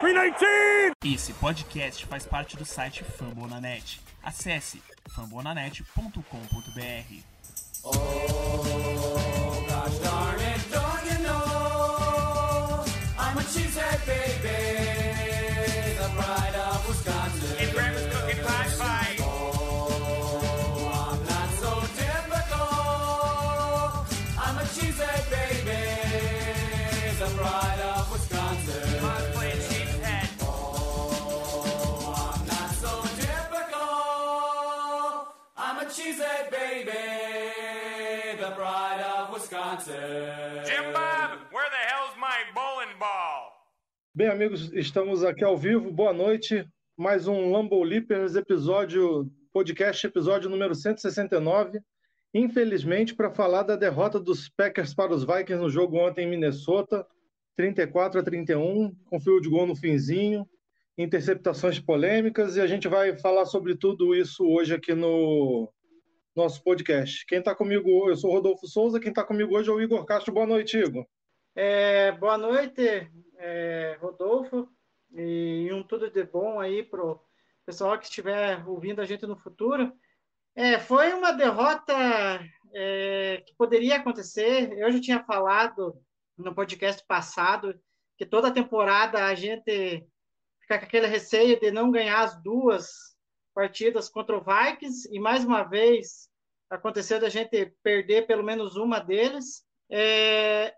319! Esse podcast faz parte do site Fambonanet. Acesse fambonanet.com.br. Oh, gosh darn it, don't you know? I'm a cheesehead baby, the pride Bem, amigos, estamos aqui ao vivo. Boa noite. Mais um Lambo Leapers episódio, podcast episódio número 169. Infelizmente, para falar da derrota dos Packers para os Vikings no jogo ontem em Minnesota, 34 a 31, com fio de gol no finzinho, interceptações polêmicas, e a gente vai falar sobre tudo isso hoje aqui no nosso podcast. Quem está comigo, eu sou o Rodolfo Souza, quem está comigo hoje é o Igor Castro. Boa noite, Igor. É, boa noite, é, Rodolfo, e um tudo de bom aí pro pessoal que estiver ouvindo a gente no futuro. É, foi uma derrota é, que poderia acontecer. Eu já tinha falado no podcast passado que toda temporada a gente fica com aquele receio de não ganhar as duas partidas contra o Vikings, e mais uma vez aconteceu da gente perder pelo menos uma deles. É,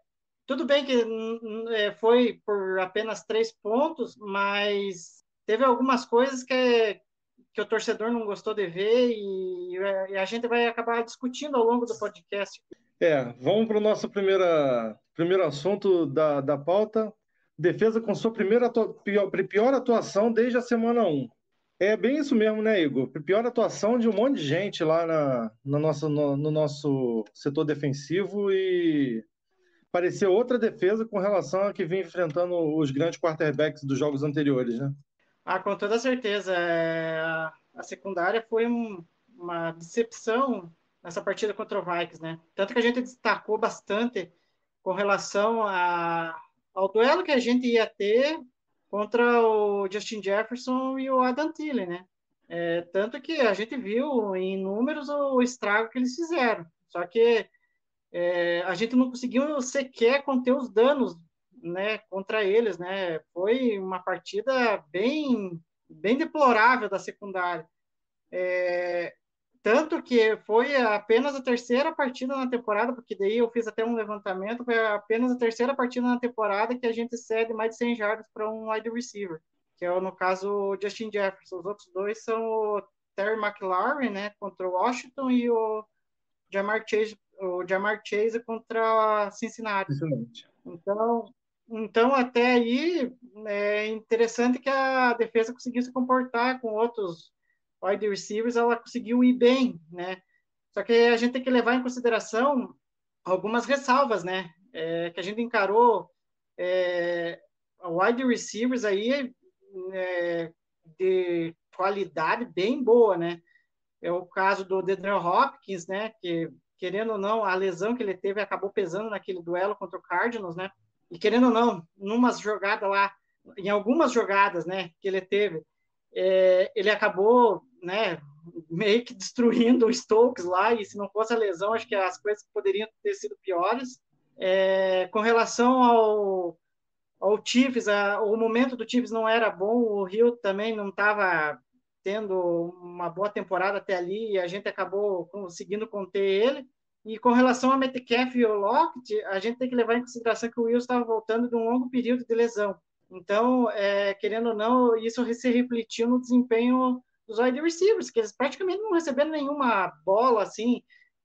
tudo bem que hum, é, foi por apenas três pontos, mas teve algumas coisas que, que o torcedor não gostou de ver e, e a gente vai acabar discutindo ao longo do podcast. É, vamos para o nosso primeira, primeiro assunto da, da pauta. Defesa com sua primeira atua, pior, pior atuação desde a semana 1. É bem isso mesmo, né, Igor? Pior atuação de um monte de gente lá na, na nossa, no, no nosso setor defensivo e parecia outra defesa com relação a que vinha enfrentando os grandes quarterbacks dos jogos anteriores, né? Ah, com toda certeza. É, a secundária foi um, uma decepção nessa partida contra o Vikings, né? Tanto que a gente destacou bastante com relação a, ao duelo que a gente ia ter contra o Justin Jefferson e o Adam Thielen, né? É, tanto que a gente viu em números o estrago que eles fizeram. Só que é, a gente não conseguiu sequer conter os danos né, contra eles, né? Foi uma partida bem, bem deplorável da secundária. É, tanto que foi apenas a terceira partida na temporada, porque daí eu fiz até um levantamento, foi apenas a terceira partida na temporada que a gente cede mais de 100 jardas para um wide receiver, que é no caso o Justin Jefferson. Os outros dois são o Terry McLaurin, né, contra o Washington, e o Jamar Chase, o Jamar Chase contra Cincinnati. Excelente. Então, então, até aí, é interessante que a defesa conseguiu se comportar com outros wide receivers, ela conseguiu ir bem, né? Só que a gente tem que levar em consideração algumas ressalvas, né? É, que a gente encarou é, wide receivers aí é, de qualidade bem boa, né? É o caso do Dedran Hopkins, né? Que, querendo ou não, a lesão que ele teve acabou pesando naquele duelo contra o Cardinals, né? E querendo ou não, numas jogadas lá, em algumas jogadas, né, que ele teve, é, ele acabou, né, meio que destruindo o Stokes lá, e se não fosse a lesão, acho que as coisas poderiam ter sido piores. É, com relação ao, ao Chiefs, a, o momento do Chiefs não era bom, o Rio também não estava tendo uma boa temporada até ali, e a gente acabou conseguindo conter ele. E com relação a Metcalf e o Lockett, a gente tem que levar em consideração que o Wilson estava voltando de um longo período de lesão. Então, é, querendo ou não, isso se refletiu no desempenho dos wide receivers, que eles praticamente não receberam nenhuma bola assim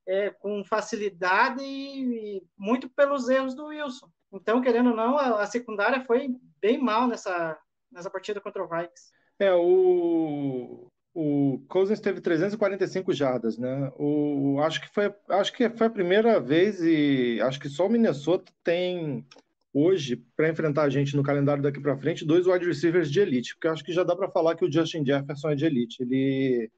é, com facilidade e, e, muito pelos erros do Wilson. Então, querendo ou não, a, a, secundária foi bem mal nessa, nessa partida contra o Vikings. É, o, o Cousins teve 345 jardas, né? O, acho, que foi, acho que foi a primeira vez e acho que só o Minnesota tem hoje, para enfrentar a gente no calendário daqui para frente, dois wide receivers de elite, porque acho que já dá para falar que o Justin Jefferson é de elite. Ele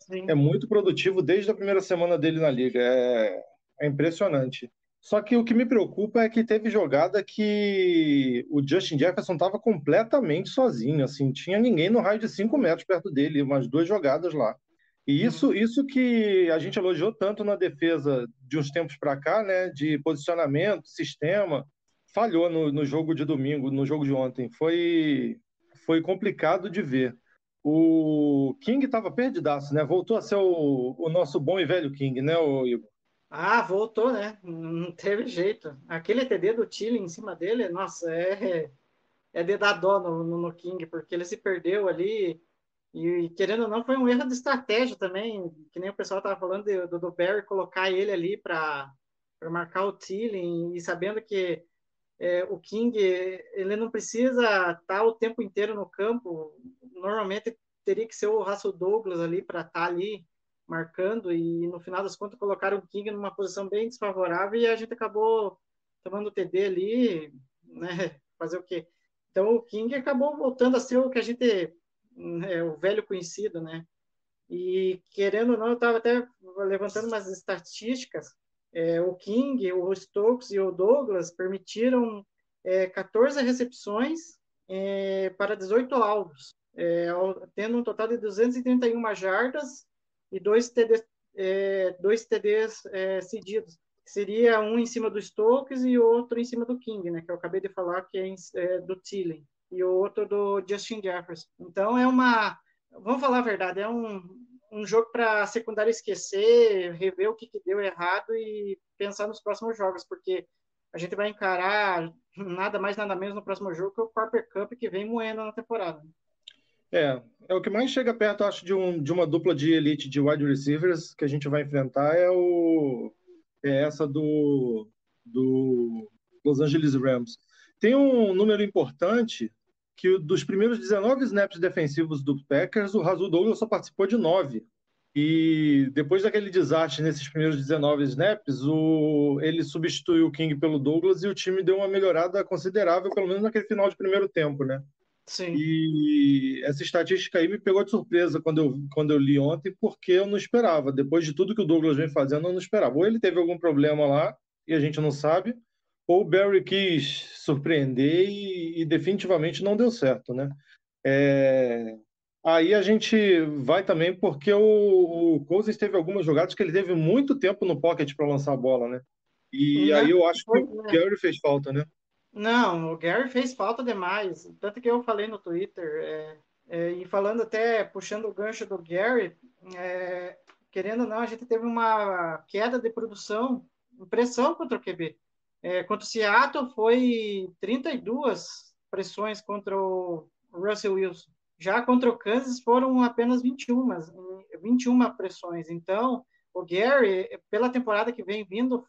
Sim. é muito produtivo desde a primeira semana dele na liga. É, é impressionante. Só que o que me preocupa é que teve jogada que o Justin Jefferson estava completamente sozinho, assim, tinha ninguém no raio de 5 metros perto dele, umas duas jogadas lá. E isso, isso que a gente elogiou tanto na defesa de uns tempos para cá, né, de posicionamento, sistema, falhou no, no jogo de domingo, no jogo de ontem. Foi, foi complicado de ver. O King estava perdidaço, né? Voltou a ser o, o nosso bom e velho King, né, Igor? Ah, voltou, né? Não teve jeito. Aquele TD do Chile em cima dele, nossa, é, é de dar dó no, no, King, porque ele se perdeu ali. E, querendo ou não, foi um erro de estratégia também, que nem o pessoal estava falando de, do, do Barry colocar ele ali para marcar o Tilling, e sabendo que é, o King ele não precisa estar o tempo inteiro no campo. Normalmente teria que ser o Russell Douglas ali para estar tá ali marcando e no final das contas colocaram o King numa posição bem desfavorável e a gente acabou tomando o TD ali, né? Fazer o quê? Então o King acabou voltando a ser o que a gente é, o velho conhecido, né? E querendo ou não, eu estava até levantando umas estatísticas. É, o King, o Stokes e o Douglas permitiram é, 14 recepções é, para 18 alvos, é, tendo um total de 231 jardas e dois TDs, é, dois TDs é, cedidos. Seria um em cima do Stokes e outro em cima do King, né? Que eu acabei de falar que é, é do Thielen e o outro do Justin Jefferson. Então é uma, vamos falar a verdade, é um, um jogo para a secundária esquecer, rever o que, que deu errado e pensar nos próximos jogos, porque a gente vai encarar nada mais nada menos no próximo jogo que o Copper Cup que vem moendo na temporada. É, é o que mais chega perto, acho, de, um, de uma dupla de elite de wide receivers que a gente vai enfrentar é o é essa do, do Los Angeles Rams. Tem um número importante que dos primeiros 19 snaps defensivos do Packers, o Razul Douglas só participou de 9. E depois daquele desastre nesses primeiros 19 snaps, o, ele substituiu o King pelo Douglas e o time deu uma melhorada considerável, pelo menos naquele final de primeiro tempo, né? Sim. E essa estatística aí me pegou de surpresa quando eu, quando eu li ontem, porque eu não esperava. Depois de tudo que o Douglas vem fazendo, eu não esperava. Ou ele teve algum problema lá e a gente não sabe, ou o Barry quis surpreender e, e definitivamente não deu certo, né? É... Aí a gente vai também porque o, o Cousins teve algumas jogadas que ele teve muito tempo no pocket para lançar a bola, né? E não, aí eu acho que o Gary fez falta, né? Não, o Gary fez falta demais. Tanto que eu falei no Twitter, é, é, e falando até, puxando o gancho do Gary, é, querendo ou não, a gente teve uma queda de produção, pressão contra o QB. É, contra o Seattle foi 32 pressões contra o Russell Wilson. Já contra o Kansas foram apenas 21, 21 pressões. Então, o Gary, pela temporada que vem vindo,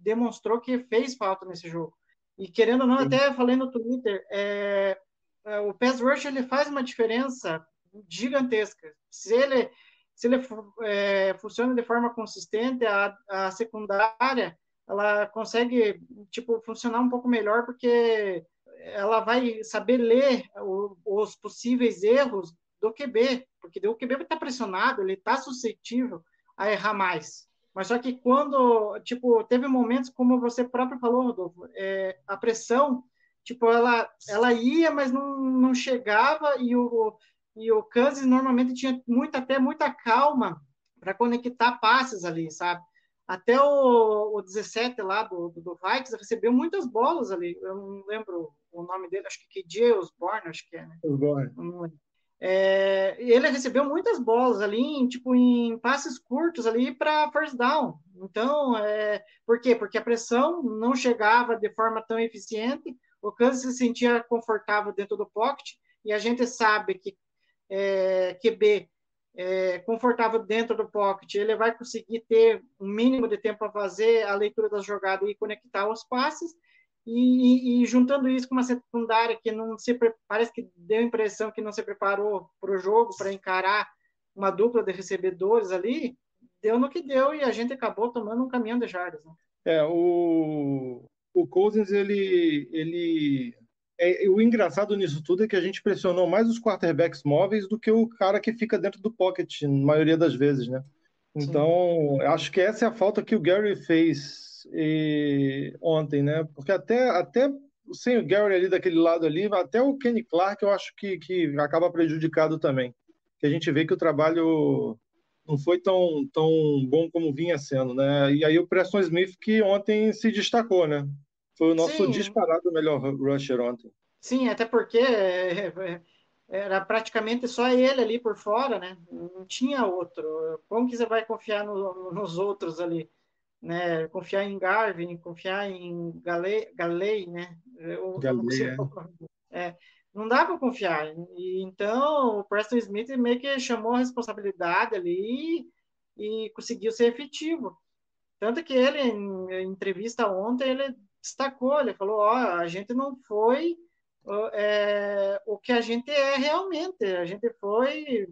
demonstrou que fez falta nesse jogo. E querendo ou não, até falei no Twitter, é, é, o pass rush ele faz uma diferença gigantesca. Se ele se ele é, funciona de forma consistente, a, a secundária ela consegue tipo funcionar um pouco melhor porque ela vai saber ler o, os possíveis erros do QB, porque o QB está pressionado, ele está suscetível a errar mais. Mas só que quando, tipo, teve momentos, como você próprio falou, Rodolfo, é, a pressão, tipo, ela, ela ia, mas não, não chegava, e o, e o Kansas normalmente tinha muita, até muita calma para conectar passes ali, sabe? Até o, o 17 lá do, do, do Vikings recebeu muitas bolas ali, eu não lembro o nome dele, acho que KJ Osborne, acho que é, né? Osborne. Não lembro. É, ele recebeu muitas bolas ali, em, tipo, em passes curtos ali para first down. Então, é, por quê? Porque a pressão não chegava de forma tão eficiente, o Kansas se sentia confortável dentro do pocket, e a gente sabe que é, QB é, confortável dentro do pocket, ele vai conseguir ter um mínimo de tempo para fazer a leitura da jogada e conectar os passes, e, e, juntando isso com uma secundária que não se parece que deu a impressão que não se preparou para o jogo para encarar uma dupla de recebedores ali, deu no que deu e a gente acabou tomando um caminhão de jardas. Né? É, o, o Cousins, ele, ele é, o engraçado nisso tudo é que a gente pressionou mais os quarterbacks móveis do que o cara que fica dentro do pocket, na maioria das vezes, né? Então, Sim. acho que essa é a falta que o Gary fez e ontem, né? Porque até, até sem o Gary ali daquele lado ali, até o Kenny Clark eu acho que, que acaba prejudicado também. Que a gente vê que o trabalho não foi tão, tão bom como vinha sendo, né? E aí o Preston Smith que ontem se destacou, né? Foi o nosso Sim. disparado melhor rusher ontem. Sim, até porque é, é, era praticamente só ele ali por fora, né? Não tinha outro. Como que você vai confiar no- nos outros ali? Né? Confiar em Garvin, confiar em Galei, Galei né? Eu- Galei, é. não dá para confiar. E então o Preston Smith meio que chamou a responsabilidade ali e, e conseguiu ser efetivo. Tanto que ele, em, entrevista ontem, ele destacou, ele falou, ó, a gente não foi é, o que a gente é realmente, a gente foi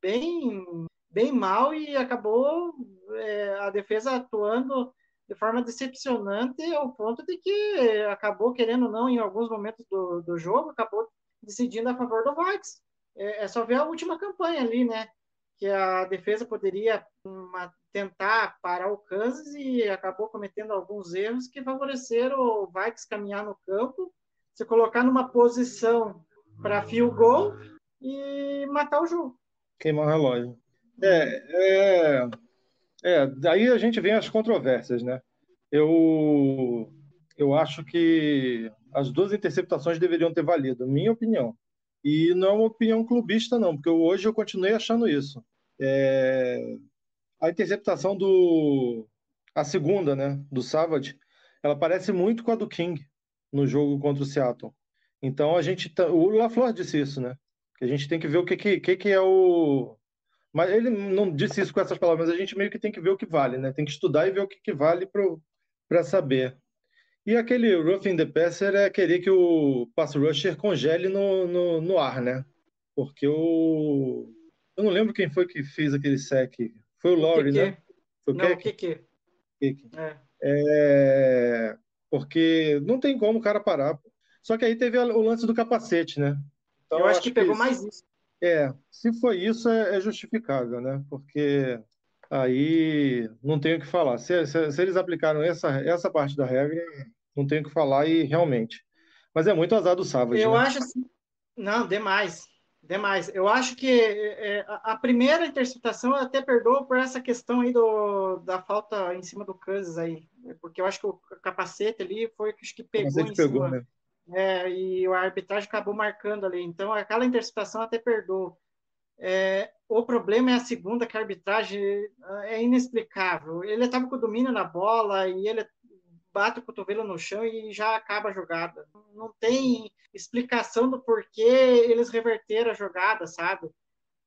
bem, bem mal e acabou é, a defesa atuando de forma decepcionante ao ponto de que acabou, querendo ou não, em alguns momentos do, do jogo, acabou decidindo a favor do Vikes. É, é só ver a última campanha ali, né? Que a defesa poderia uma, tentar parar o Kansas e acabou cometendo alguns erros que favoreceram o Vikes caminhar no campo, se colocar numa posição para field goal e matar o jogo. Queimar o relógio. É, é, é, daí a gente vem as controvérsias, né? Eu, eu acho que as duas interceptações deveriam ter valido, minha opinião. E não é uma opinião clubista, não, porque hoje eu continuei achando isso. É, a interceptação do. A segunda, né? Do Savage, ela parece muito com a do King no jogo contra o Seattle. Então a gente. O LaFleur disse isso, né? Que a gente tem que ver o que, que, que é o. Mas ele não disse isso com essas palavras, mas a gente meio que tem que ver o que vale, né? Tem que estudar e ver o que, que vale para saber. E aquele roughing the passer é querer que o pass rusher congele no, no, no ar, né? Porque o... Eu não lembro quem foi que fez aquele sec. Foi o Laurie, que né? Foi o Não, que que? Keck. É. É, Porque não tem como o cara parar. Só que aí teve o lance do capacete, né? Então, eu acho que pegou mais isso. É, se foi isso, é, é justificável, né? Porque aí não tem o que falar. Se, se- se eles aplicaram essa, essa parte da regra, não tem o que falar e realmente. Mas é muito azar do Savage, Eu né? acho assim. Não, demais. Demais. Eu acho que é, a a primeira interceptação eu até perdoo por essa questão aí do, da falta em cima do Kansas aí. Porque eu acho que o capacete ali foi que acho que pegou em pegou, cima. né? É, e a arbitragem acabou marcando ali. Então, aquela interceptação até perdoou. É, o problema é a segunda, que a arbitragem ah, é inexplicável. Ele estava com o domínio na bola e ele bate o cotovelo no chão e já acaba a jogada. Não tem explicação do porquê eles reverteram a jogada, sabe?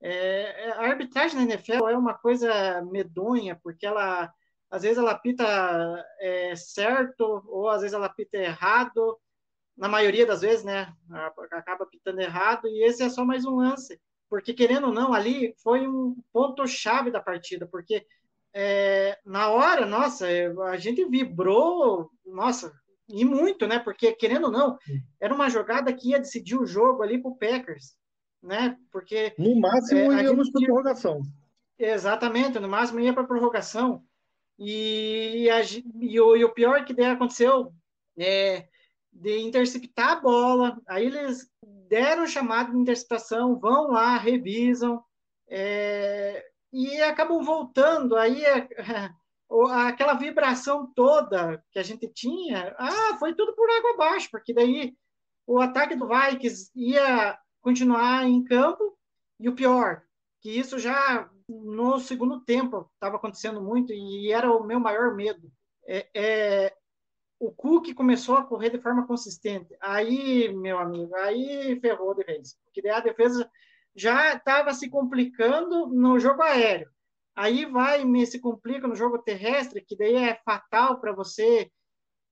É, a arbitragem na NFL é uma coisa medonha, porque ela às vezes ela pita é, certo ou às vezes ela pita errado na maioria das vezes, né, acaba pitando errado, e esse é só mais um lance, porque querendo ou não, ali foi um ponto-chave da partida, porque é, na hora, nossa, a gente vibrou, nossa, e muito, né, porque querendo ou não, era uma jogada que ia decidir o jogo ali pro Packers, né, porque No máximo, É, a íamos para prorrogação. Exatamente, no máximo ia para prorrogação. E, a e, o, e o pior que daí aconteceu é de interceptar a bola. Aí eles deram chamado de interceptação, vão lá, revisam, é, e acabam voltando. Aí é, aquela vibração toda que a gente tinha, ah, foi tudo por água abaixo, porque daí o ataque do Vikings ia continuar em campo, e o pior, que isso já no segundo tempo estava acontecendo muito e era o meu maior medo. É, é, o Cook começou a correr de forma consistente. Aí, meu amigo, aí ferrou de vez. Porque a defesa já estava se complicando no jogo aéreo. Aí vai me se complica no jogo terrestre, que daí é fatal para você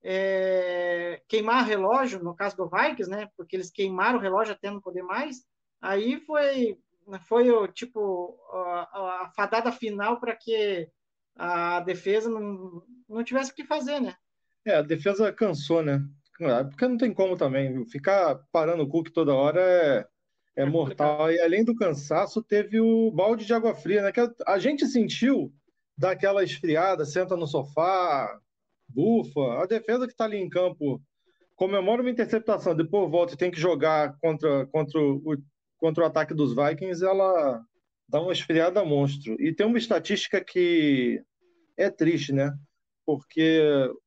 é, queimar relógio, no caso do Vikings, né? Porque eles queimaram o relógio até não poder mais. Aí foi foi o tipo a, a fadada final para que a defesa não, não tivesse o que fazer, né? É, a defesa cansou, né? Ah, Porque não tem como também. viu? Ficar parando o Cook toda hora é, é É mortal. E além do cansaço, teve o balde de água fria, né? Que a, a gente sentiu daquela esfriada, senta no sofá, bufa. A defesa que está ali em campo comemora uma interceptação, depois volta e tem que jogar contra, contra, o, contra o ataque dos Vikings, ela dá uma esfriada monstro. E tem uma estatística que é triste, né? Porque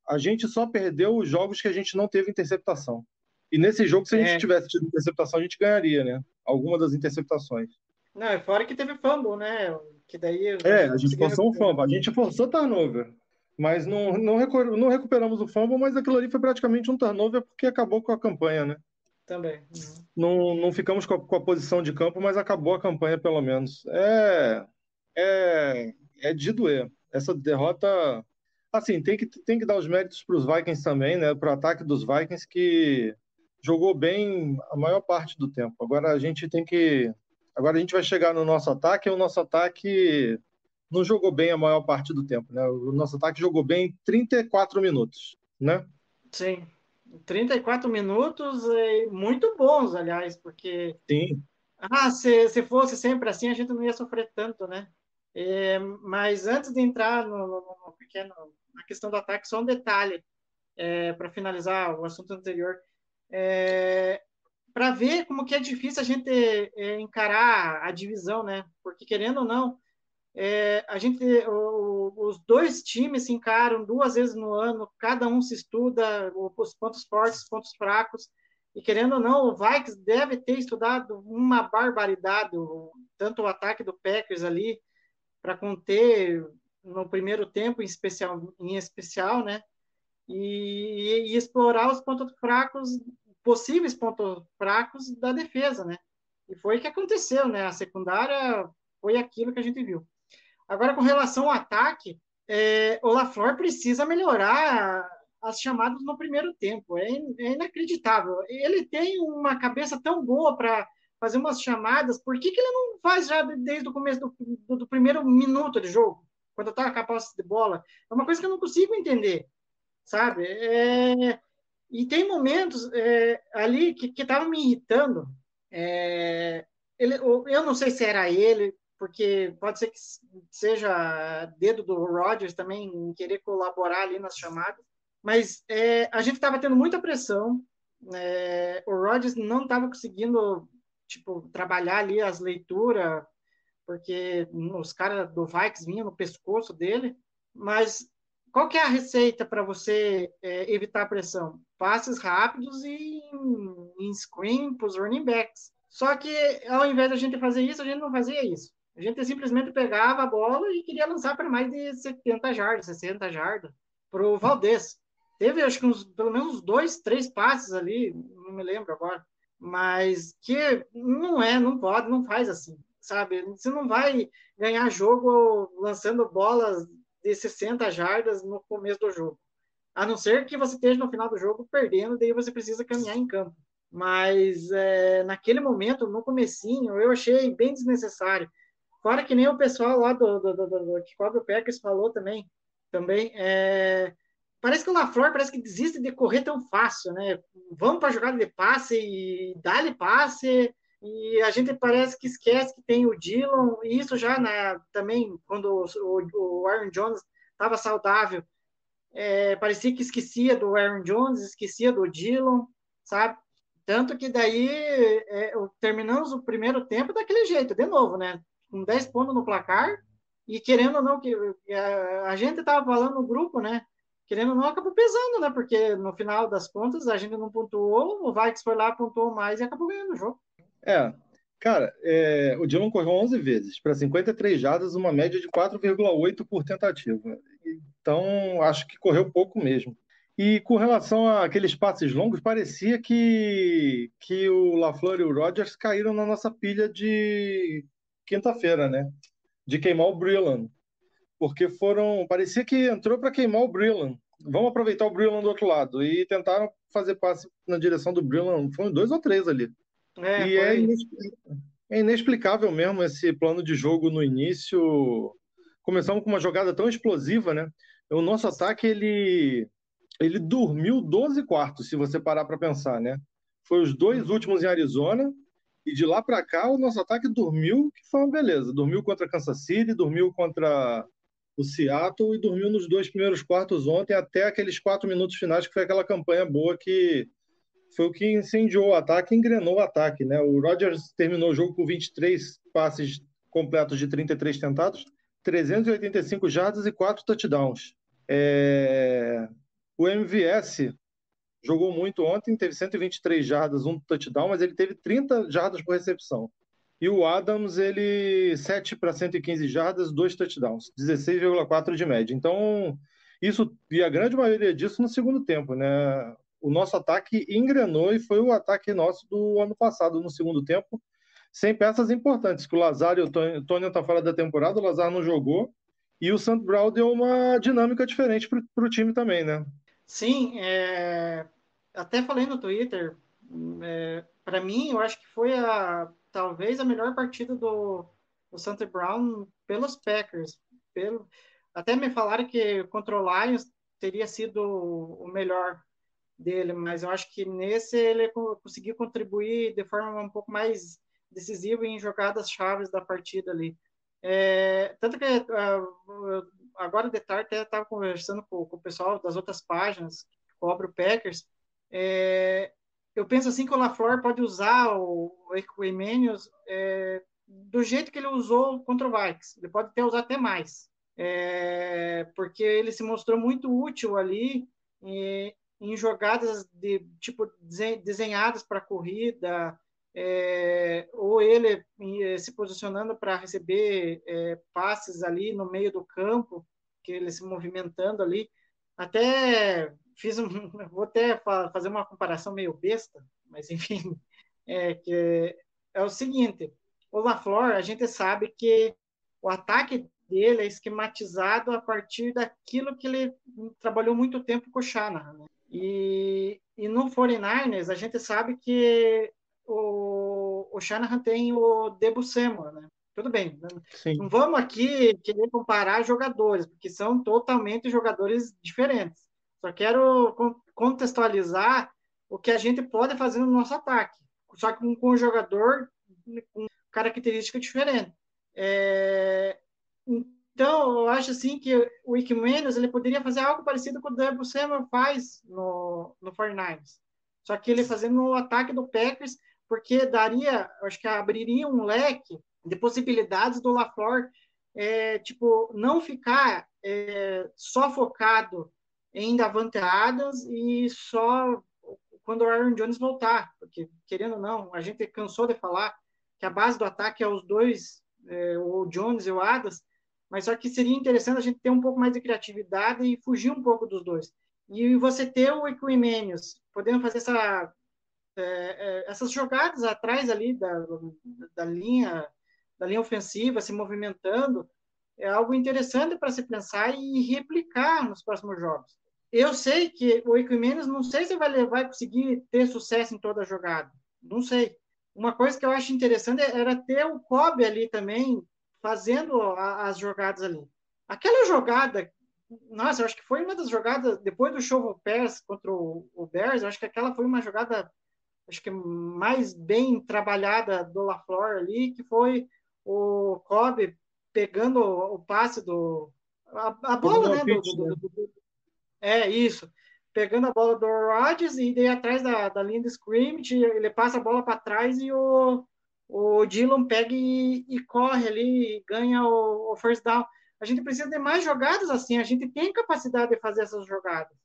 a gente só perdeu os jogos que a gente não teve interceptação. E nesse jogo, se a gente É. tivesse tido interceptação, a gente ganharia, né? Alguma das interceptações. Não, e fora que teve fumble, né? Que daí É, a gente forçou um recuperar. fumble. A gente forçou turnover. Mas não, não, recu- não recuperamos o fumble, mas aquilo ali foi praticamente um turnover porque acabou com a campanha, né? Também. Uhum. Não, não ficamos com a, com a posição de campo, mas acabou a campanha pelo menos. É, é, é de doer. Essa derrota, assim, tem que, tem que dar os méritos para os Vikings também, né? Para o ataque dos Vikings que jogou bem a maior parte do tempo. Agora a gente tem que, agora a gente vai chegar no nosso ataque e o nosso ataque não jogou bem a maior parte do tempo, né? O nosso ataque jogou bem 34 minutos, né? Sim. 34 minutos, é, muito bons, aliás, porque Sim, ah, se, se fosse sempre assim, a gente não ia sofrer tanto, né? É, mas antes de entrar no, no- no pequeno, na questão do ataque, só um detalhe para finalizar o assunto anterior. para ver como que é difícil a gente é, encarar a divisão, né? Porque querendo ou não, é, a gente, o- os dois times se encaram duas vezes no ano, cada um se estuda os pontos fortes, os pontos fracos, e querendo ou não, o Vikings deve ter estudado uma barbaridade, tanto o ataque do Packers ali, para conter no primeiro tempo em especial, em especial né? E, e explorar os pontos fracos, possíveis pontos fracos da defesa, né? E foi o que aconteceu, né? A secundária foi aquilo que a gente viu. Agora, com relação ao ataque, é, o LaFleur precisa melhorar as chamadas no primeiro tempo. É, in- é inacreditável. Ele tem uma cabeça tão boa para fazer umas chamadas, por que, que ele não faz já de- desde o começo do, do- do primeiro minuto de jogo, quando com a posse de bola? É uma coisa que eu não consigo entender, sabe? É, e tem momentos é, ali que estavam me irritando. É, ele, eu não sei se era ele, porque pode ser que seja dedo do Rodgers também em querer colaborar ali nas chamadas, mas é, a gente estava tendo muita pressão, é, o Rodgers não estava conseguindo tipo trabalhar ali as leituras, porque os caras do Vikings vinham no pescoço dele, mas qual que é a receita para você é, evitar a pressão? Passes rápidos e em screen para os running backs. Só que ao invés da gente fazer isso, a gente não fazia isso. A gente simplesmente pegava a bola e queria lançar para mais de 70 jardas, 60 jardas, para o Valdez. Teve, acho que uns, pelo menos dois, três passes ali, não me lembro agora, mas que não é, não pode, não faz assim, sabe? Você não vai ganhar jogo lançando bolas de 60 jardas no começo do jogo. A não ser que você esteja no final do jogo perdendo, daí você precisa caminhar em campo. Mas é, naquele momento, no comecinho, eu achei bem desnecessário. Fora que nem o pessoal lá do, do, do, do que cobre o Packers falou também. também é, parece que o LaFleur parece que desiste de correr tão fácil, né? Vamos para a jogada de passe e dá-lhe passe. E a gente parece que esquece que tem o Dillon, e isso já na, também, quando o, o, Aaron Jones estava saudável, é, parecia que esquecia do Aaron Jones, esquecia do Dillon, sabe? Tanto que daí é, terminamos o primeiro tempo daquele jeito, de novo, né? Com 10 pontos no placar, e querendo ou não, que a, a gente estava falando no grupo, né? Querendo ou não, acabou pesando, né? Porque no final das contas a gente não pontuou, o Vikes foi lá, pontuou mais e acabou ganhando o jogo. É, cara, é, o Dillon correu 11 vezes para 53 jardas, uma média de 4,8 por tentativa. Então, acho que correu pouco mesmo. E com relação àqueles passes longos, parecia que, que o LaFleur e o Rodgers caíram na nossa pilha de quinta-feira, né? De queimar o Brillan. Porque foram. Parecia que entrou para queimar o Brillan. Vamos aproveitar o Brillan do outro lado. E tentaram fazer passe na direção do Brillan. Foram dois ou três ali. É, e é, inexplicável, é inexplicável mesmo esse plano de jogo no início. Começamos com uma jogada tão explosiva, né? O nosso ataque, ele, ele dormiu 12 quartos, se você parar para pensar, né? Foi os dois últimos em Arizona, e de lá para cá o nosso ataque dormiu, que foi uma beleza. Dormiu contra Kansas City, dormiu contra o Seattle e dormiu nos dois primeiros quartos ontem, até aqueles quatro minutos finais, que foi aquela campanha boa que foi o que incendiou o ataque engrenou o ataque. Né? O Rodgers terminou o jogo com 23 passes completos de 33 tentados, 385 jardas e 4 touchdowns. É... O MVS jogou muito ontem, teve 123 jardas, um touchdown, mas ele teve 30 jardas por recepção. E o Adams, ele 7 para 115 jardas, dois touchdowns, 16,4 de média. Então, isso, e a grande maioria disso no segundo tempo, né? O nosso ataque engrenou e foi o ataque nosso do ano passado, no segundo tempo, sem peças importantes, que o Lazar e o Tony estão fora da temporada, o Lazar não jogou, e o Santo Brown deu uma dinâmica diferente para o time também, né? Sim, é... até falei no Twitter, é... para mim, eu acho que foi a talvez a melhor partida do, do Santa Brown pelos Packers. Pelo, até me falaram que contra o Lions teria sido o melhor dele, mas eu acho que nesse ele conseguiu contribuir de forma um pouco mais decisiva em jogadas chaves da partida ali. É, tanto que uh, agora de tarde até estava conversando com, com, o pessoal das outras páginas que cobre o Packers. É, eu penso assim que o LaFleur pode usar o Equimenius é, do jeito que ele usou contra o Vikings. Ele pode até usar até mais. É, porque ele se mostrou muito útil ali em, em jogadas de tipo desenhadas para corrida, é, ou ele é, se posicionando para receber é, passes ali no meio do campo, que ele se movimentando ali. Até fiz um, vou até fazer uma comparação meio besta, mas enfim, é que é o seguinte, o LaFleur, a gente sabe que o ataque dele é esquematizado a partir daquilo que ele trabalhou muito tempo com o Shanahan. Né? E, e no 49ers, a gente sabe que o, o Shanahan tem o Debo Samuel, né? Tudo bem, né? Sim. não vamos aqui querer comparar jogadores, porque são totalmente jogadores diferentes. Só quero contextualizar o que a gente pode fazer no nosso ataque, só que com, com um jogador com característica diferente. É, então, eu acho assim que o Ickmenos, ele poderia fazer algo parecido com o Debo Samuel faz no, no 49ers. Só que ele fazendo o ataque do Packers, porque daria, acho que abriria um leque de possibilidades do LaFleur, é, tipo, não ficar é, só focado em Davante Adams e só quando o Aaron Jones voltar, porque, querendo ou não, a gente cansou de falar que a base do ataque é os dois, é, o Jones e o Adams, mas só que seria interessante a gente ter um pouco mais de criatividade e fugir um pouco dos dois. E você ter o Equimenius podendo fazer essa, é, é, essas jogadas atrás ali da, da linha da linha ofensiva, se movimentando, é algo interessante para se pensar e replicar nos próximos jogos eu sei que o Equimenes, não sei se vai, vai conseguir ter sucesso em toda a jogada. Não sei. Uma coisa que eu acho interessante era ter o Kobe ali também, fazendo a, as jogadas ali. Aquela jogada, nossa, eu acho que foi uma das jogadas, depois do show Bears contra o, o Bears, eu acho que aquela foi uma jogada, acho que mais bem trabalhada do LaFleur ali, que foi o Kobe pegando o, o passe do. A, a bola, né? Do, do, do, é, isso. Pegando a bola do Rodgers e daí atrás da, da linha de scrimmage, ele passa a bola para trás e o, o Dillon pega e, e corre ali e ganha o, o, first down. A gente precisa de mais jogadas assim, a gente tem capacidade de fazer essas jogadas.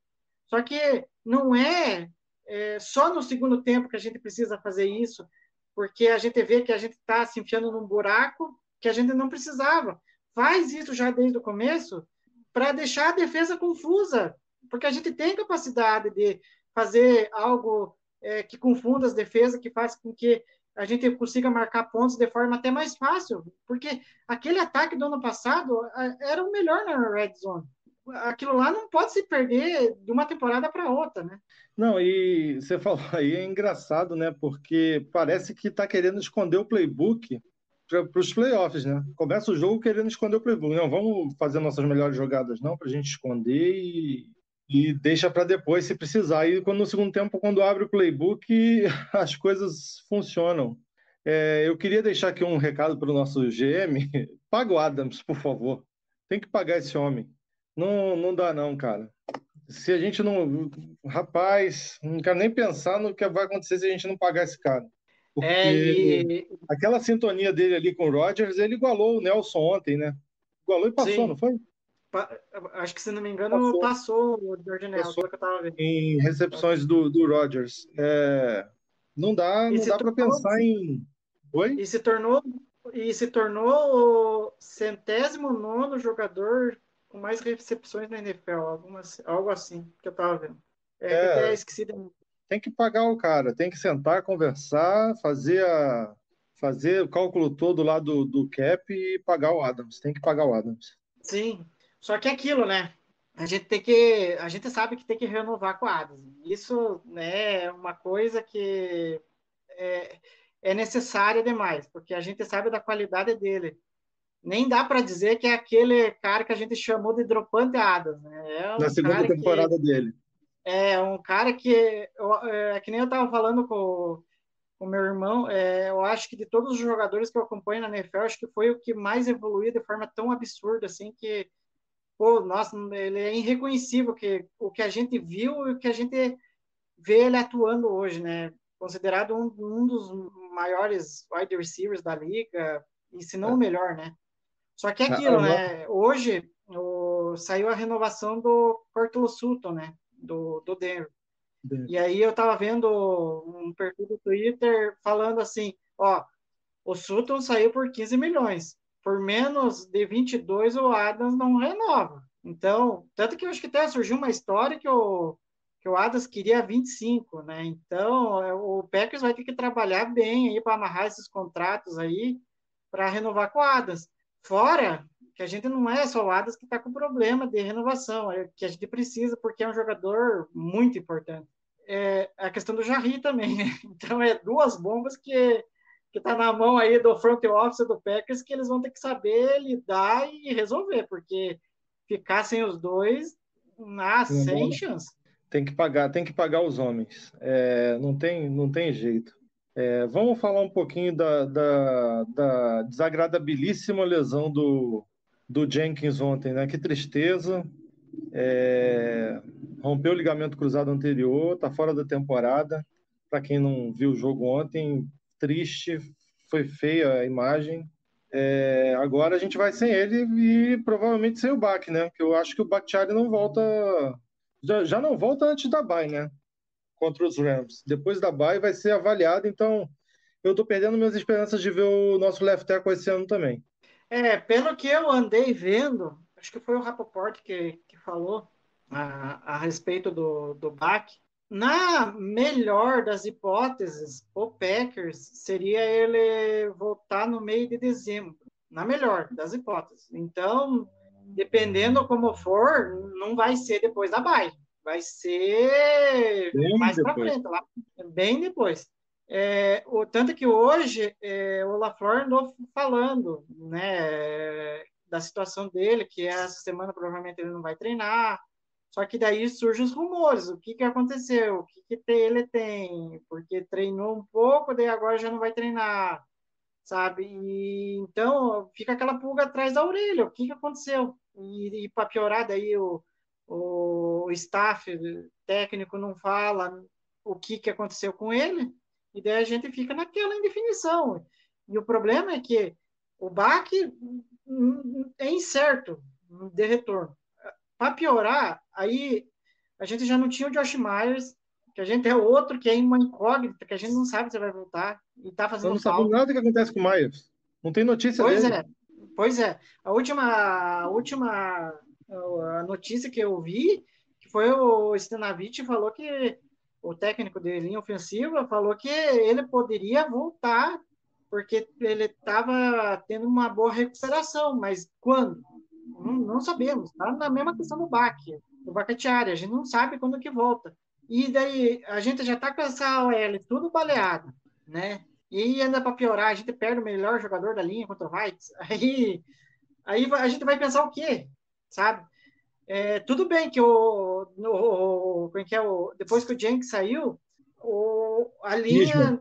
Só que não é, é só no segundo tempo que a gente precisa fazer isso, porque a gente vê que a gente está se enfiando num buraco que a gente não precisava. Faz isso já desde o começo para deixar a defesa confusa, porque a gente tem capacidade de fazer algo é, que confunda as defesas, que faz com que a gente consiga marcar pontos de forma até mais fácil, porque aquele ataque do ano passado era o melhor na red zone. Aquilo lá não pode se perder de uma temporada para outra, né? Não, e você falou aí é engraçado, né? Porque parece que está querendo esconder o playbook para os playoffs, né? Começa o jogo querendo esconder o playbook. Não, vamos fazer nossas melhores jogadas, não, para a gente esconder e e deixa para depois se precisar. E quando, no segundo tempo, quando abre o playbook, as coisas funcionam. É, eu queria deixar aqui um recado para o nosso GM. Paga o Adams, por favor. Tem que pagar esse homem. Não, não dá, não, cara. Se a gente não. Rapaz, não quero nem pensar no que vai acontecer se a gente não pagar esse cara. Porque É, e aquela sintonia dele ali com o Rodgers, ele igualou o Nelson ontem, né? Igualou e passou, Sim. não foi? Acho que, se não me engano, passou, o George Nelson, Passou. que eu tava vendo. Em recepções do, do Rodgers. É, não dá, E não dá para pensar em. Oi? E se tornou e se tornou o centésimo nono jogador com mais recepções na NFL, algumas, algo assim que eu tava vendo. É, É. até esqueci de... tem que pagar o cara, tem que sentar, conversar, fazer a fazer o cálculo todo lá do, do cap e pagar o Adams. Tem que pagar o Adams. Sim. Só que é aquilo, né? A gente tem que, a gente sabe que tem que renovar com a Adams. Isso né, é uma coisa que é, é necessária demais, porque a gente sabe da qualidade dele. Nem dá para dizer que é aquele cara que a gente chamou de dropante Adams, né? É um Na segunda cara que- temporada dele. É um cara que, eu- é, que nem eu estava falando com o meu irmão, é, eu acho que de todos os jogadores que eu acompanho na NFL, acho que foi o que mais evoluiu de forma tão absurda, assim, que, pô, nossa, ele é irreconhecível que, o que a gente viu e o que a gente vê ele atuando hoje, né? Considerado um, um dos maiores wide receivers da liga, e se não o melhor, né? Só que é Ah, aquilo, né? Hoje o- saiu a renovação do Cortland Sutton, né? Do, do Denver. E aí eu tava vendo um perfil do Twitter falando assim, ó, o Sutton saiu por 15 milhões. Por menos de 22 o Adams não renova. Então, tanto que eu acho que até surgiu uma história que o que o Adams queria 25, né? Então, é, o Packers vai ter que trabalhar bem aí para amarrar esses contratos aí para renovar com o Adams. Fora que a gente não é só o Adams que está com problema de renovação, é que a gente precisa porque é um jogador muito importante. É a questão do Jarry também, né? Então é duas bombas que que tá na mão aí do front office do Packers que eles vão ter que saber lidar e resolver, porque ficar sem os dois, ah, Não sem chance. Tem que pagar, tem que pagar os homens. É, não tem, não tem jeito. É, vamos falar um pouquinho da, da, da desagradabilíssima lesão do, do Jenkins ontem, né? Que tristeza. É, rompeu o ligamento cruzado anterior, tá fora da temporada. Para quem não viu o jogo ontem, triste, foi feia a imagem. É, agora a gente vai sem ele e provavelmente sem o Bach, né? Porque eu acho que o Bakhtiari não volta já, já não volta antes da bye, né? Contra os Rams. Depois da bye vai ser avaliado, então eu tô perdendo minhas esperanças de ver o nosso left tackle esse ano também. É, pelo que eu andei vendo, acho que foi o Rapoport que, que falou a, a respeito do, do Bach. Na melhor das hipóteses, o Packers seria ele voltar no meio de dezembro. Na melhor das hipóteses. Então, dependendo como for, não vai ser depois da bye. Vai ser Bem mais para depois. frente, lá, bem depois. É, o, tanto que hoje é, o LaFleur andou falando né, da situação dele, que essa semana provavelmente ele não vai treinar. Só que daí surgem os rumores, o que, que aconteceu, o que, que ele tem, porque treinou um pouco, daí agora já não vai treinar, sabe? E, então fica aquela pulga atrás da orelha, o que, que aconteceu? E, e para piorar, daí o, o staff técnico não fala o que, que aconteceu com ele, e daí a gente fica naquela indefinição. E o problema é que o baque hum, é incerto de retorno. Para piorar, aí a gente já não tinha o Josh Myers, que a gente é outro que é uma incógnita, que a gente não sabe se vai voltar, e tá fazendo não sabemos falta. nada que acontece com o Myers. Não tem notícia Pois dele. é, pois é. A última, a última a notícia que eu vi, que foi o Stanavich falou que o técnico de linha ofensiva falou que ele poderia voltar porque ele estava tendo uma boa recuperação, mas quando? Não, não sabemos. Está na mesma questão do baque, do Bacatiari, a gente não sabe quando que volta. E daí a gente já está com essa OL tudo baleada, né? E ainda para piorar, a gente perde o melhor jogador da linha contra o Heights. Aí, aí a gente vai pensar o quê? Sabe? É, tudo bem que o, o, como é que é o depois que o Jenks saiu, o, a linha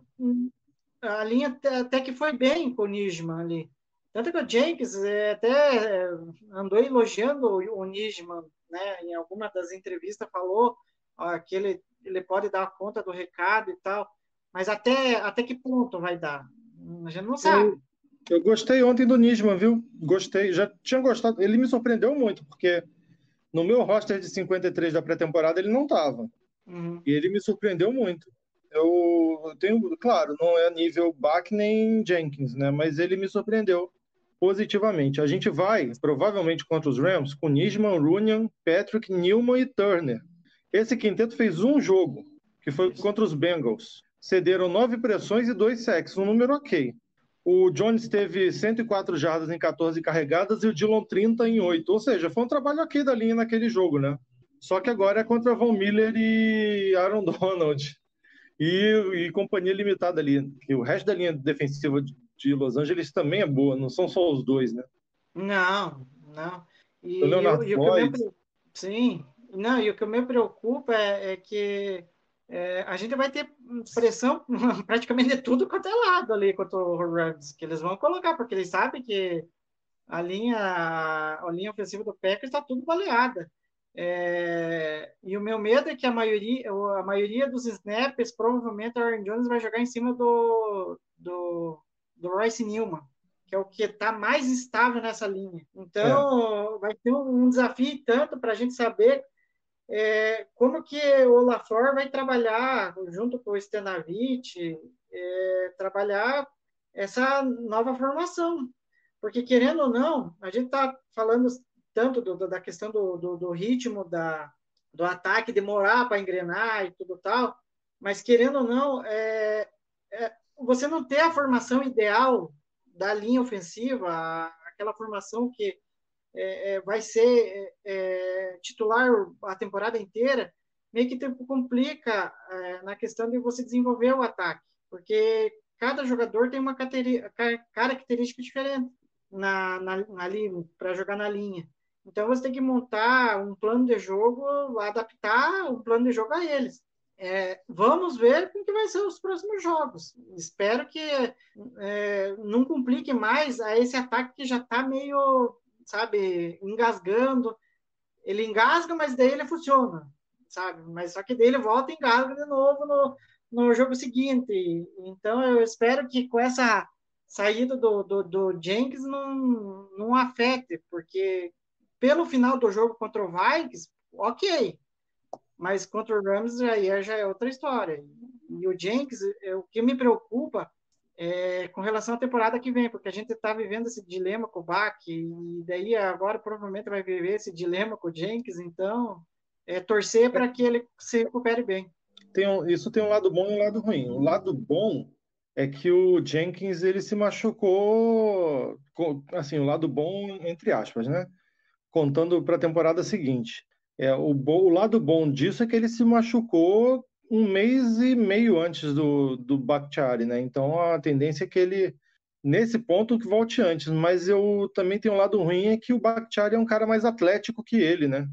a linha até- que foi bem com o Nijman ali. Tanto que o Jenkins é, até andou elogiando o Nijman, né? Em alguma das entrevistas falou ó, que ele, ele pode dar conta do recado e tal, mas até, até que ponto vai dar? A gente não sabe. Eu, eu gostei ontem do Nisman, viu? Gostei, já tinha gostado. Ele me surpreendeu muito, porque no meu roster de 53 da pré-temporada ele não estava. Uhum. E ele me surpreendeu muito. Eu, eu tenho, claro, não é nível Bach nem Jenkins, né? Mas ele me surpreendeu positivamente. A gente vai, provavelmente, contra os Rams com Nisman, Runyan, Patrick, Newman e Turner. Esse quinteto fez um jogo, que foi contra os Bengals. Cederam nove pressões e dois sacks, um número ok. O Jones teve 104 jardas em 14 carregadas e o Dillon 30 em 8. Ou seja, foi um trabalho ok da linha naquele jogo, né? Só que agora é contra Von Miller e Aaron Donald. E, e companhia limitada ali. E o resto da linha defensiva de Los Angeles também é boa, não são só os dois, né? Não, não. E, O Leonard e o- e o que me Floyd. sim, não, e o que me preocupa é, é que é, a gente vai ter pressão praticamente de tudo quanto é lado ali contra o Rams, que eles vão colocar, porque eles sabem que a linha, a linha ofensiva do Packers está tudo baleada. É, e o meu medo é que a maioria, a maioria dos snaps, provavelmente o Aaron Jones vai jogar em cima do, do, do Royce Newman, que é o que está mais estável nessa linha. Então, vai ter um, um desafio tanto para a gente saber é, como que o LaFleur vai trabalhar junto com o Stenavich, é, trabalhar essa nova formação. Porque, querendo ou não, a gente está falando tanto do- do- da questão do, do- do ritmo da, do ataque demorar para engrenar e tudo tal, mas querendo ou não, é, é, você não ter a formação ideal da linha ofensiva, aquela formação que é, é, vai ser é, é, titular a temporada inteira, meio que te complica é, na questão de você desenvolver o ataque, porque cada jogador tem uma característica diferente na, na, ali para jogar na linha. Então você tem que montar um plano de jogo, adaptar um plano de jogo a eles. É, vamos ver como que vai ser os próximos jogos. Espero que é, não complique mais a esse ataque que já está meio, sabe, engasgando. Ele engasga, mas daí ele funciona, sabe? Mas só que daí ele volta e engasga de novo no, no jogo seguinte. Então eu espero que com essa saída do, do, do Jenkins não, não afete, porque pelo final do jogo contra o Vikings, ok. Mas contra o Rams já é, já é outra história. E o Jenkins, é, o que me preocupa é com relação à temporada que vem, porque a gente está vivendo esse dilema com o Bach, e daí agora provavelmente vai viver esse dilema com o Jenkins, então é torcer para que ele se recupere bem. Tem um- isso tem um lado bom e um lado ruim. O lado bom é que o Jenkins ele se machucou, co- assim, o lado bom entre aspas, né? Contando para a temporada seguinte. É, o, bo- o lado bom disso é que ele se machucou um mês e meio antes do, do Bakhtiari, né? Então a tendência é que ele, nesse ponto, que volte antes. Mas eu também tenho um lado ruim, é que o Bakhtiari é um cara mais atlético que ele, né?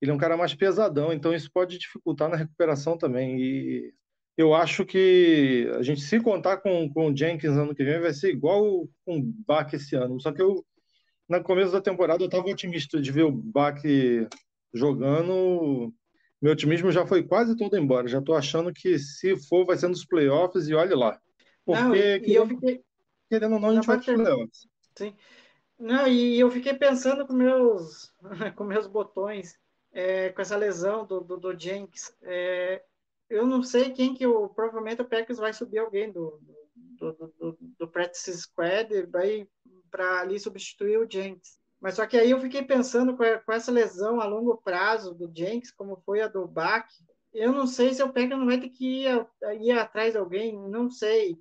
Ele é um cara mais pesadão, então isso pode dificultar na recuperação também. E eu acho que a gente, se contar com, com o Jenkins ano que vem, vai ser igual com o Bach esse ano. Só que eu, no começo da temporada, eu estava otimista de ver o Bach jogando. Meu otimismo já foi quase todo embora. Já estou achando que se for, vai ser nos playoffs e olhe lá. Porque, Não, e, e eu querendo, fiquei, querendo ou não, a gente vai para playoffs. Não, e eu fiquei pensando com meus, com meus botões, é, com essa lesão do, do, do Jenks. É, eu não sei quem que o. Provavelmente o Packers vai subir alguém do, do, do, do, do practice squad e vai para ali substituir o Jenks. Mas só que aí eu fiquei pensando com, essa lesão a longo prazo do Jenks, como foi a do Bach, eu não sei se o Packers não vai ter que ir, ir atrás de alguém, não sei.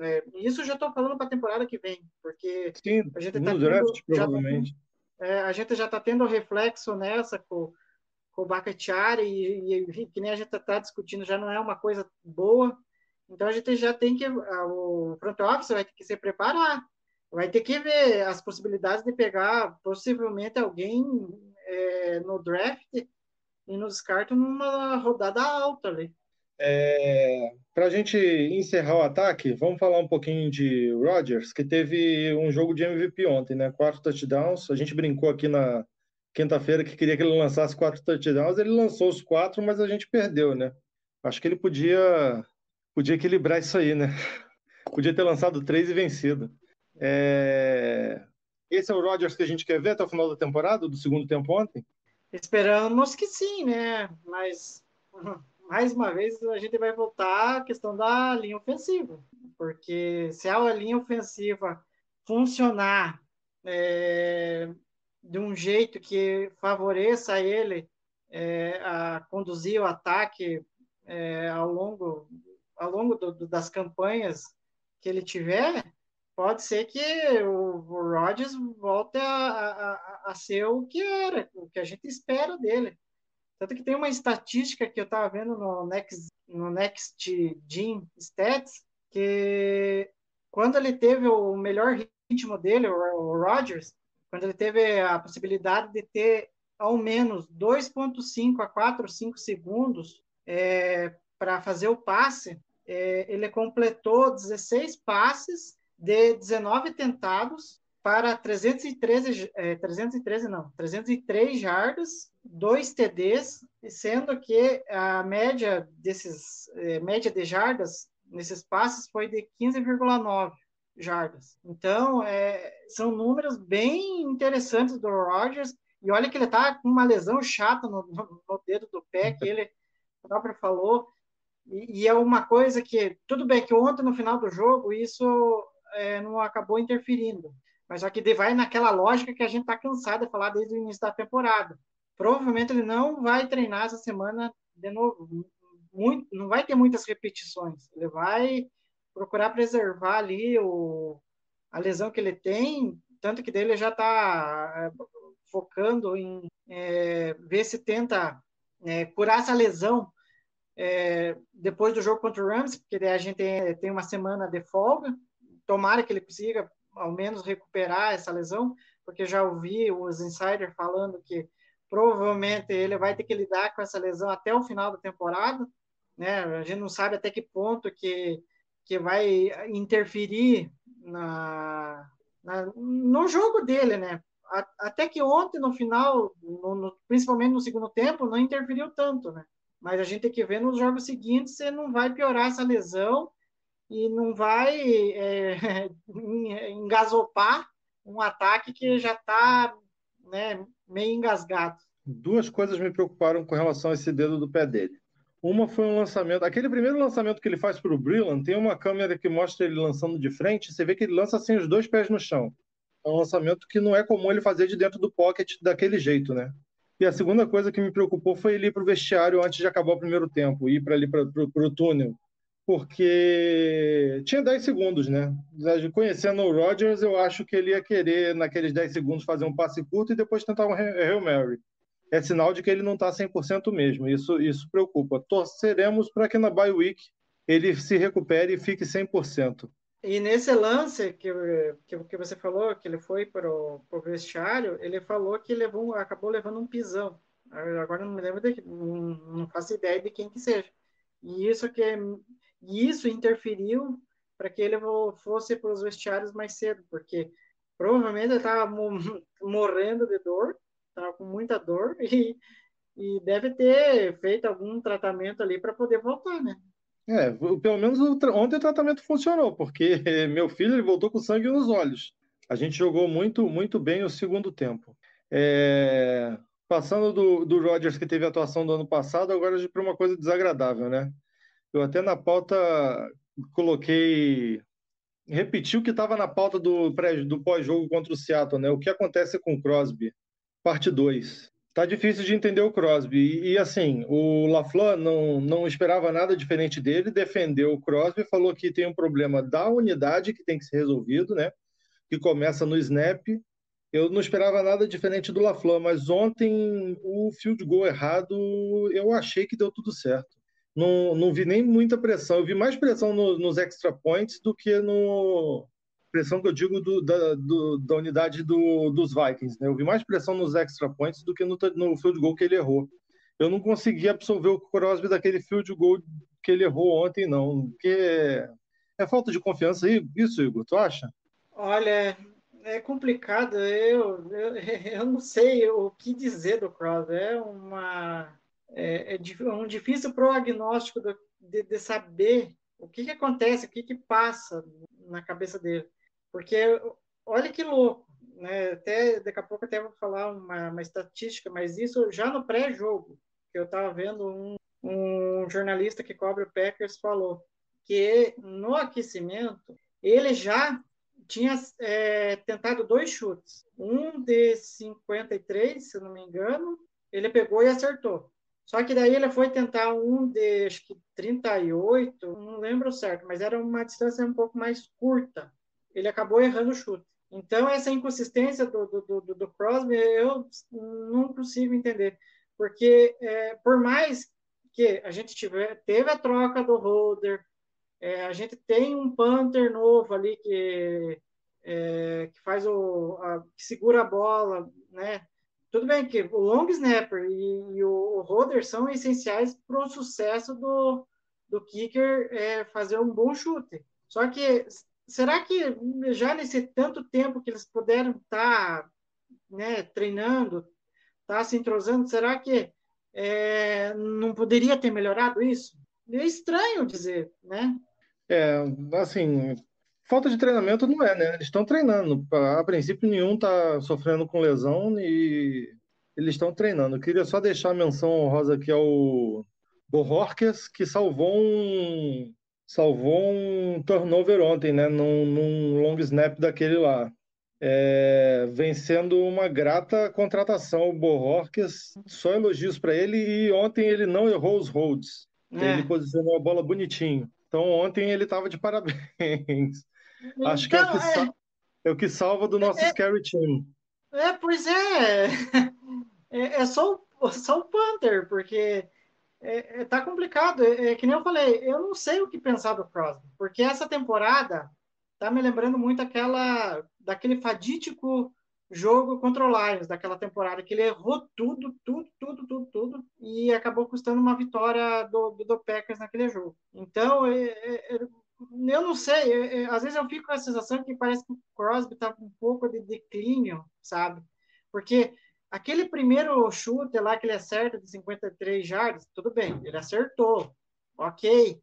É, isso eu já estou falando para a temporada que vem, porque Sim, a gente tá tendo- draft, já tá provavelmente. é, a gente já está tendo reflexo nessa com, com o Bacatiari e, e que nem a gente está discutindo já não é uma coisa boa. Então a gente já tem que o front office vai ter que se preparar, vai ter que ver as possibilidades de pegar possivelmente alguém é, no draft e nos cartos numa rodada alta ali. É, Para a gente encerrar o ataque, vamos falar um pouquinho de Rodgers, que teve um jogo de MVP ontem, né? Quatro touchdowns. A gente brincou aqui na quinta-feira que queria que ele lançasse quatro touchdowns. Ele lançou os quatro, mas a gente perdeu, né? Acho que ele podia, podia equilibrar isso aí, né? Podia ter lançado três e vencido. É, Esse é o Rodgers que a gente quer ver até o final da temporada, do segundo tempo ontem? Esperamos que sim, né? Mas, mais uma vez, a gente vai voltar à questão da linha ofensiva. Porque se a linha ofensiva funcionar é, de um jeito que favoreça ele é, a conduzir o ataque é, ao longo, ao longo do, do, das campanhas que ele tiver, pode ser que o, o Rodgers volte a, a, a, ser o que era, o que a gente espera dele. Tanto que tem uma estatística que eu estava vendo no Next, no Next Gen Stats, que quando ele teve o melhor ritmo dele, o, o Rodgers, quando ele teve a possibilidade de ter ao menos 2,5 a 4, 5 segundos é, para fazer o passe, é, ele completou 16 passes de 19 tentados para 313, é, 313 não, 303 jardas, dois TDs, sendo que a média desses é, média de jardas nesses passes foi de 15,9 jardas. Então, é, são números bem interessantes do Rodgers. E olha que ele tá com uma lesão chata no, no, no dedo do pé, que ele próprio falou. E, e, é uma coisa que, tudo bem que ontem, no final do jogo, isso é, não acabou interferindo. Mas que vai naquela lógica que a gente está cansado de falar desde o início da temporada. Provavelmente ele não vai treinar essa semana de novo. Muito, não vai ter muitas repetições. Ele vai procurar preservar ali o, a lesão que ele tem, tanto que dele já está é, focando em é, ver se tenta é, curar essa lesão é, depois do jogo contra o Rams, porque a gente tem, tem uma semana de folga. Tomara que ele consiga ao menos recuperar essa lesão, porque já ouvi os insiders falando que provavelmente ele vai ter que lidar com essa lesão até o final da temporada. Né? A gente não sabe até que ponto que que vai interferir na, na, no jogo dele, né? Até que ontem, no final, no, no, principalmente no segundo tempo, não interferiu tanto, né? Mas a gente tem que ver nos jogos seguintes se não vai piorar essa lesão e não vai é, engasopar um ataque que já está né, meio engasgado. Duas coisas me preocuparam com relação a esse dedo do pé dele. Uma foi um lançamento. Aquele primeiro lançamento que ele faz para o Brillant, tem uma câmera que mostra ele lançando de frente. Você vê que ele lança assim os dois pés no chão. É um lançamento que não é comum ele fazer de dentro do pocket daquele jeito, né? E a segunda coisa que me preocupou foi ele ir para o vestiário antes de acabar o primeiro tempo, ir para ali para o túnel. Porque tinha 10 segundos, né? Conhecendo o Rodgers, eu acho que ele ia querer, naqueles 10 segundos, fazer um passe curto e depois tentar um Hail Mary é sinal de que ele não está 100% mesmo. Isso, isso preocupa. Torceremos para que na bye week ele se recupere e fique 100%. E nesse lance que, que, que você falou, que ele foi para o vestiário, ele falou que levou, acabou levando um pisão. Agora não me lembro, de, não, faço ideia de quem que seja. E isso que e isso interferiu para que ele fosse para os vestiários mais cedo, porque provavelmente ele estava morrendo de dor estava com muita dor e, e deve ter feito algum tratamento ali para poder voltar, né? É, pelo menos ontem o tratamento funcionou, porque meu filho ele voltou com sangue nos olhos. A gente jogou muito, muito bem o segundo tempo. É... Passando do, do Rodgers, que teve atuação do ano passado, agora para uma coisa desagradável, né? Eu até na pauta coloquei. Repeti o que estava na pauta do, do pós-jogo contra o Seattle, né? O que acontece com o Crosby parte 2. Tá difícil de entender o Crosby. E, e, assim, o LaFleur não, não esperava nada diferente dele, defendeu o Crosby, falou que tem um problema da unidade que tem que ser resolvido, né? Que começa no snap. Eu não esperava nada diferente do LaFleur, mas ontem o field goal errado, eu achei que deu tudo certo. Não, não vi nem muita pressão. Eu vi mais pressão no, nos extra points do que no, pressão que eu digo do, da, do, da unidade do, dos Vikings. Né? Eu vi mais pressão nos extra points do que no, no field goal que ele errou. Eu não consegui absorver o Crosby daquele field goal que ele errou ontem, não. Porque é falta de confiança aí, isso, Igor, tu acha? Olha, é complicado. Eu, eu, eu não sei o que dizer do Crosby. É uma é, é um difícil prognóstico do, de, de, saber o que, que acontece, o que, que passa na cabeça dele. Porque olha que louco, né? Até daqui a pouco até vou falar uma, uma estatística, mas isso já no pré-jogo, que eu estava vendo um, um jornalista que cobre o Packers falou que no aquecimento ele já tinha é, tentado dois chutes. Um de 53, se não me engano, ele pegou e acertou. Só que daí ele foi tentar um de acho que 38, não lembro certo, mas era uma distância um pouco mais curta. Ele acabou errando o chute. Então, essa inconsistência do, do, do, do Crosby, eu não consigo entender. Porque, é, por mais que a gente tiver, teve a troca do Holder, é, a gente tem um Panther novo ali que, é, que faz o a, que segura a bola, né? Tudo bem que o long snapper e, e o, holder são essenciais para o sucesso do, do kicker é, fazer um bom chute. Só que será que já nesse tanto tempo que eles puderam estar tá, né, treinando, estar tá se entrosando, será que é, não poderia ter melhorado isso? É estranho dizer, né? É, assim, falta de treinamento não é, né? Eles estão treinando. A princípio, nenhum está sofrendo com lesão e eles estão treinando. Eu queria só deixar a menção honrosa aqui ao Bororques, que salvou um salvou um turnover ontem, né? Num, num long snap daquele lá. É, vem sendo uma grata contratação o Bororques. Só elogios para ele e ontem ele não errou os holds. É. Ele posicionou a bola bonitinho. Então ontem ele estava de parabéns. Então, Acho que é o que, então, é... é o que salva do nosso é... Scary Team. É, pois é. É, é só, só o Panther, porque é, é, tá complicado. É, é, que nem eu falei, eu não sei o que pensar do Crosby, porque essa temporada tá me lembrando muito aquela daquele fadídico jogo contra o Lions daquela temporada, que ele errou tudo, tudo, tudo, tudo, tudo, e acabou custando uma vitória do, do Packers naquele jogo. Então, é, é, é eu não sei, é, é, às vezes eu fico com a sensação que parece que o Crosby está com um pouco de declínio, sabe? Porque aquele primeiro chute lá que ele acerta de 53 jardas, tudo bem, ele acertou, ok,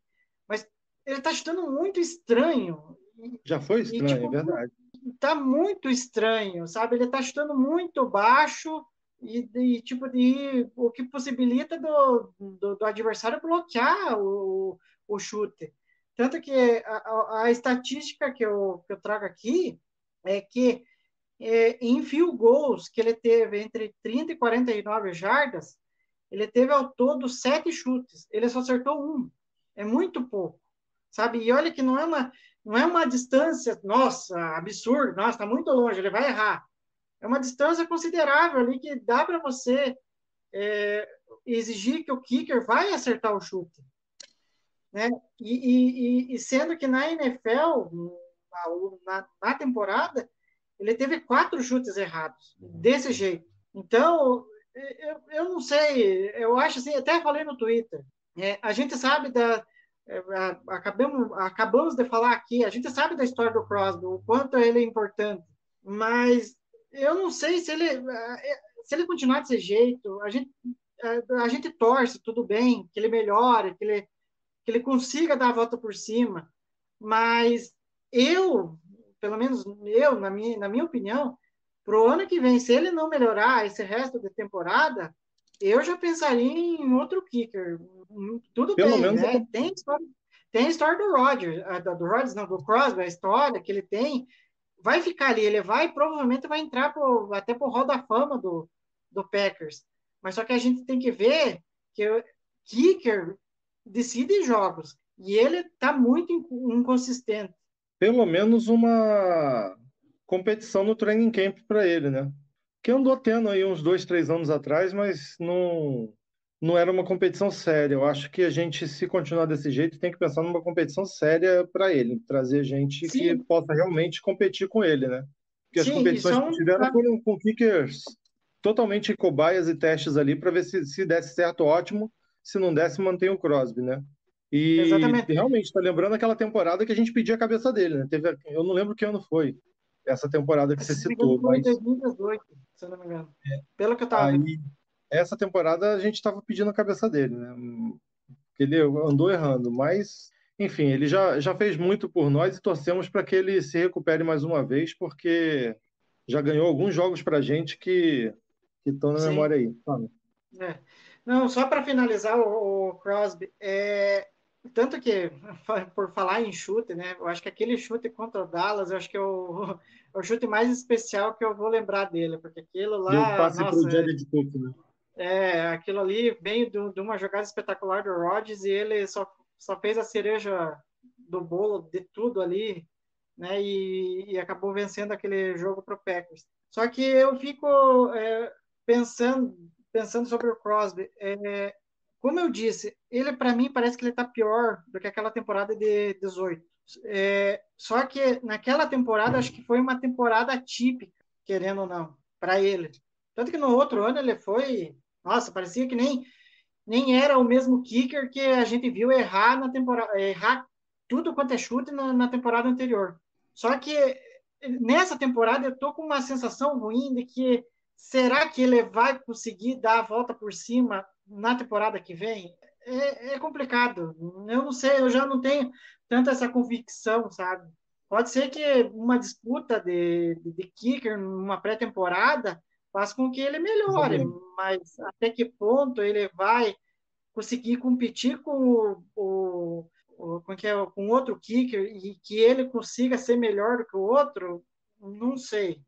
mas ele está chutando muito estranho. Já foi estranho, e, tipo, é verdade tá muito estranho, sabe? Ele tá chutando muito baixo e, e tipo de o que possibilita do, do, do, adversário bloquear o, o chute. Tanto que a, a, a estatística que eu, que eu trago aqui é que é, em field goals que ele teve entre 30 e 49 jardas, ele teve ao todo sete chutes. Ele só acertou um. É muito pouco, sabe? E olha que não é uma não é uma distância, nossa, absurdo, nossa, está muito longe, ele vai errar. É uma distância considerável ali que dá para você é, exigir que o kicker vai acertar o chute. Né? E, e, e sendo que na NFL, na, na, temporada, ele teve quatro chutes errados, desse jeito. Então, eu, eu não sei, eu acho assim, até falei no Twitter, é, a gente sabe da, é, acabamos, acabamos de falar aqui, a gente sabe da história do Crosby, o quanto ele é importante, mas eu não sei se ele, é, se ele continuar desse jeito, a gente, a gente torce, tudo bem, que ele melhore, que ele, que ele consiga dar a volta por cima, mas eu, pelo menos eu, na minha, na minha opinião, para o ano que vem, se ele não melhorar esse resto da temporada, eu já pensaria em outro kicker. Tudo Pelo bem, né? Tem, história, tem a história do Roger, do Rodgers, não, do Crosby, a história que ele tem, vai ficar ali, ele vai provavelmente vai entrar pro, até pro Hall da Fama do, do Packers. Mas só que a gente tem que ver que o kicker decide jogos e ele tá muito inconsistente. Pelo menos uma competição no training camp para ele, né? que andou tendo aí uns dois, três anos atrás, mas não, não era uma competição séria. Eu acho que a gente, se continuar desse jeito, tem que pensar numa competição séria para ele, trazer gente Sim. que possa realmente competir com ele, né? Porque as Sim, competições são... que tiveram foram com kickers totalmente cobaias e testes ali para ver se, se desse certo, ótimo. Se não desse, mantém o Crosby, né? E Exatamente. realmente, está lembrando aquela temporada que a gente pedia a cabeça dele, né? Teve, eu não lembro que ano foi essa temporada que você citou, foi mas 2018, se eu não me engano. Pelo que eu tava vendo. aí essa temporada a gente estava pedindo a cabeça dele, né? Ele andou errando, mas enfim, ele já, já fez muito por nós e torcemos para que ele se recupere mais uma vez, porque já ganhou alguns jogos para a gente que estão na Sim. memória aí. Fala. É. Não, só para finalizar o, o Crosby, é, tanto que por falar em chute, né? Eu acho que aquele chute contra o Dallas, eu acho que é o, é o chute mais especial que eu vou lembrar dele, porque aquilo Deu lá, passe para nossa, o Jared Cook, né? é, aquilo ali veio do- de uma jogada espetacular do Rodgers e ele só, só fez a cereja do bolo de tudo ali, né? E, e acabou vencendo aquele jogo para o Packers. Só que eu fico é, pensando, pensando sobre o Crosby. é, como eu disse, ele para mim parece que ele está pior do que aquela temporada de 18. É, só que naquela temporada acho que foi uma temporada típica, querendo ou não, para ele. Tanto que no outro ano ele foi, nossa, parecia que nem nem era o mesmo kicker que a gente viu errar na temporada, errar tudo quanto é chute na, na temporada anterior. Só que nessa temporada eu tô com uma sensação ruim de que será que ele vai conseguir dar a volta por cima na temporada que vem? É, é complicado. Eu não sei, eu já não tenho tanta essa convicção, sabe? Pode ser que uma disputa de, de, de kicker numa pré-temporada faça com que ele melhore, Exatamente. mas até que ponto ele vai conseguir competir com o, o, com, que é, com outro kicker e que ele consiga ser melhor do que o outro, não sei.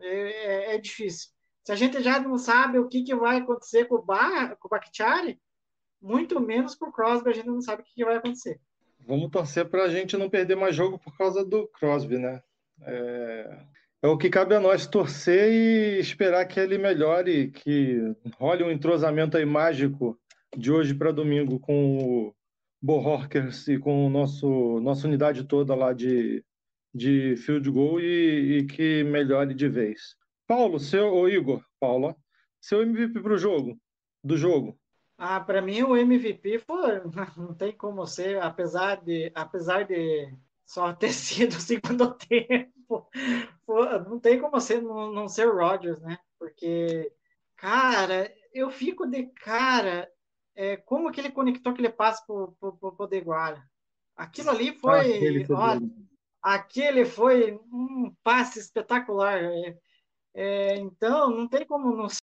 É, é, é difícil. Se a gente já não sabe o que, que vai acontecer com o, Bar, com o Bakhtiari, muito menos com o Crosby a gente não sabe o que, que vai acontecer. Vamos torcer para a gente não perder mais jogo por causa do Crosby, né? É... é o que cabe a nós torcer e esperar que ele melhore, que role um entrosamento aí mágico de hoje para domingo com o Bohorkers e com o nosso nossa unidade toda lá de, de field goal e, e que melhore de vez. Paulo, seu ou Igor, Paulo, seu MVP para o jogo, do jogo. Ah, para mim o MVP foi, não tem como ser, apesar de, apesar de só ter sido o segundo tempo, foi, não tem como ser não, não ser o Rodgers, né? Porque, cara, eu fico de cara, é, como que ele conectou aquele passe pro, pro, pro Podeguara? Aquilo ali foi, Ah, aquele foi olha, aquele foi um passe espetacular. É, é, então, não tem como não